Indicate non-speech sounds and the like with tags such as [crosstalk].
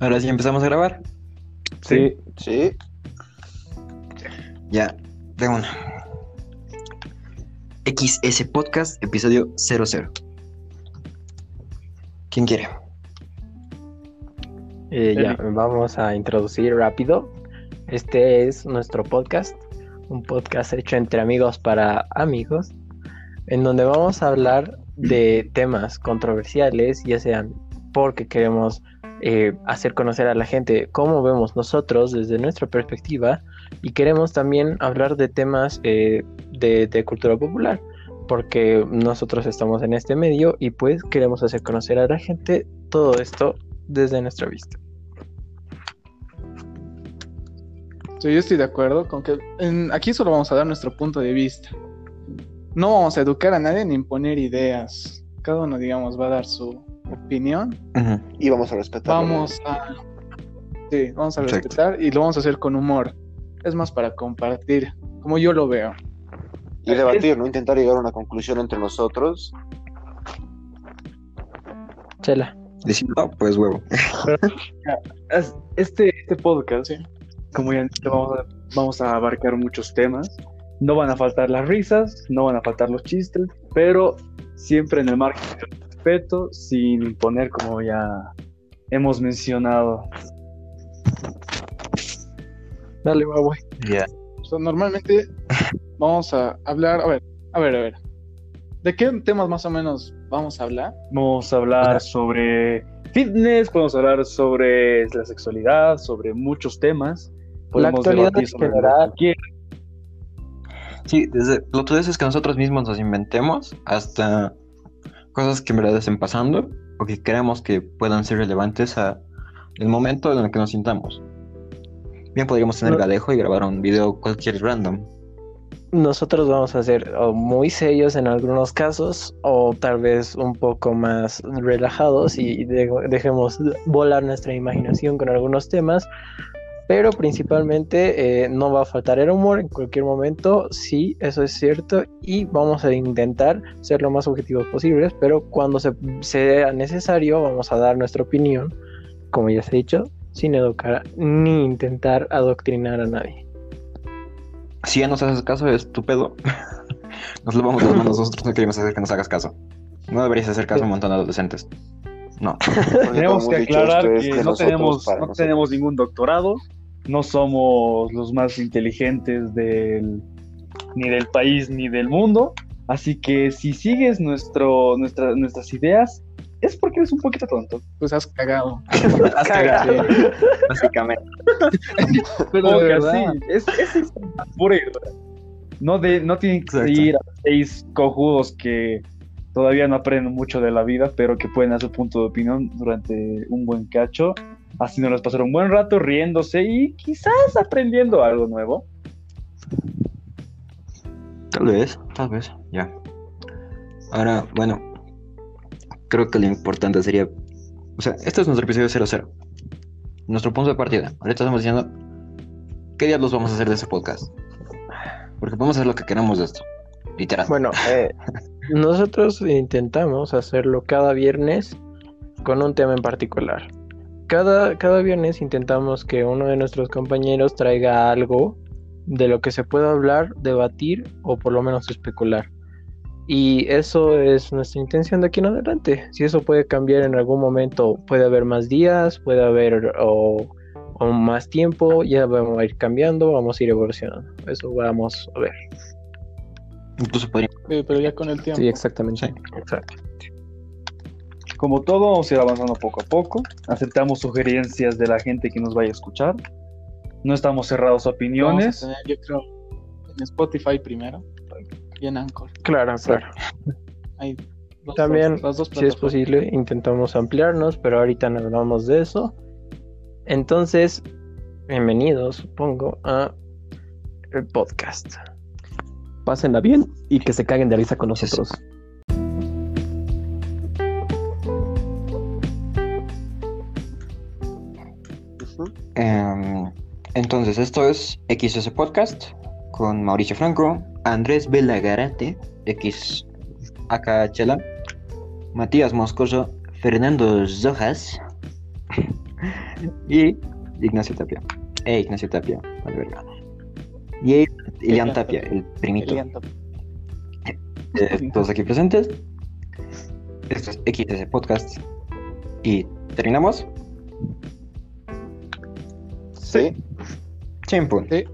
Ahora sí empezamos a grabar. Sí. Sí. Ya, de una. XS Podcast, episodio 00. ¿Quién quiere? Eh, ya, vamos a introducir rápido. Este es nuestro podcast, un podcast hecho entre amigos para amigos, en donde vamos a hablar de temas controversiales, ya sean porque queremos eh, hacer conocer a la gente cómo vemos nosotros desde nuestra perspectiva y queremos también hablar de temas eh, de, cultura popular, porque nosotros estamos en este medio y pues queremos hacer conocer a la gente todo esto desde nuestra vista. Sí, yo estoy de acuerdo con que aquí solo vamos a dar nuestro punto de vista. No vamos a educar a nadie ni imponer ideas. Cada uno, digamos, va a dar su opinión. Y vamos a respetar. Vamos a... Sí, vamos a Exacto. respetar y lo vamos a hacer con humor. Es más para compartir, como yo lo veo. Y debatir, ¿no? Intentar llegar a una conclusión entre nosotros. Chela. Decir, no, pues huevo. Es- Este, este podcast, como ya han dicho, vamos a, vamos a abarcar muchos temas. No van a faltar las risas, no van a faltar los chistes, pero siempre en el margen respeto, sin imponer, como ya hemos mencionado. Dale, güey. Ya. O sea, normalmente [laughs] vamos a hablar... A ver, a ver, a ver. ¿De qué temas más o menos vamos a hablar? Vamos a hablar sobre fitness, podemos hablar sobre la sexualidad, sobre muchos temas. La Podemos actualidad debatir en sobre lo general. que quiera. Sí, desde lo tú dices que nosotros mismos nos inventemos hasta cosas que en verdad estén pasando o que creamos que puedan ser relevantes a el momento en el que nos sintamos. Bien podríamos tener No. gadejo y grabar un video cualquier random. Nosotros vamos a ser o muy serios en algunos casos o tal vez un poco más relajados y de- dejemos volar nuestra imaginación con algunos temas. Pero principalmente eh, no va a faltar el humor en cualquier momento, sí, eso es cierto, y vamos a intentar ser lo más objetivos posibles, pero cuando se, sea necesario vamos a dar nuestra opinión, como ya se ha dicho, sin educar ni intentar adoctrinar a nadie. Si ya nos haces caso, es tu pedo. [laughs] Nos lo vamos a dar nosotros, no queremos hacer que nos hagas caso. No deberías hacer caso a un montón de adolescentes. No. [laughs] Tenemos que aclarar que no tenemos ningún doctorado, no somos los más inteligentes del, ni del país ni del mundo, así que si sigues nuestro, nuestra- nuestras ideas es porque eres un poquito tonto. Pues has cagado. [laughs] Has cagado, [laughs] básicamente. Pero de verdad. es, es, es pura y dura. No, de, no tienen que Exacto. ir a seis cojudos que todavía no aprenden mucho de la vida, pero que pueden dar su punto de opinión durante un buen cacho, haciéndoles pasar un buen rato, riéndose y quizás aprendiendo algo nuevo. Tal vez, tal vez, ya. Ahora, bueno, creo que lo importante sería. O sea, este es nuestro episodio 00. Nuestro punto de partida. Ahorita estamos diciendo. ¿Qué diablos vamos a hacer de ese podcast? Porque podemos hacer lo que queramos de esto. Literal. Bueno, eh, [laughs] nosotros intentamos hacerlo cada viernes con un tema en particular. Cada, cada viernes intentamos que uno de nuestros compañeros traiga algo de lo que se pueda hablar, debatir o por lo menos especular. Y eso es nuestra intención de aquí en adelante. Si eso puede cambiar en algún momento, puede haber más días, puede haber o, o más tiempo, ya vamos a ir cambiando, vamos a ir evolucionando. Eso vamos a ver. Incluso pero ya con el tiempo. Sí, exactamente. Sí. Como todo, vamos a ir avanzando poco a poco. Aceptamos sugerencias de la gente que nos vaya a escuchar. No estamos cerrados a Vamos a opiniones. tener, yo creo, en Spotify primero y en Anchor. Claro, claro. Dos- También, las dos Si es posible, intentamos ampliarnos, pero ahorita no hablamos de eso. Entonces, bienvenidos, supongo, a el podcast. Pásenla bien y que se caguen de risa con nosotros. Em, entonces, esto es XS Podcast con Mauricio Franco, Andrés Belagarate, X acá Chela, Matías Moscoso, Fernando Zojas, [laughs] y Ignacio Tapia. Eh, Ignacio Tapia, vale verga. Y Ilian Tapia, el primito. Elianto. Eh, todos aquí presentes. Esto es XS Podcast. Y terminamos. Sí. Chimpun. Sí.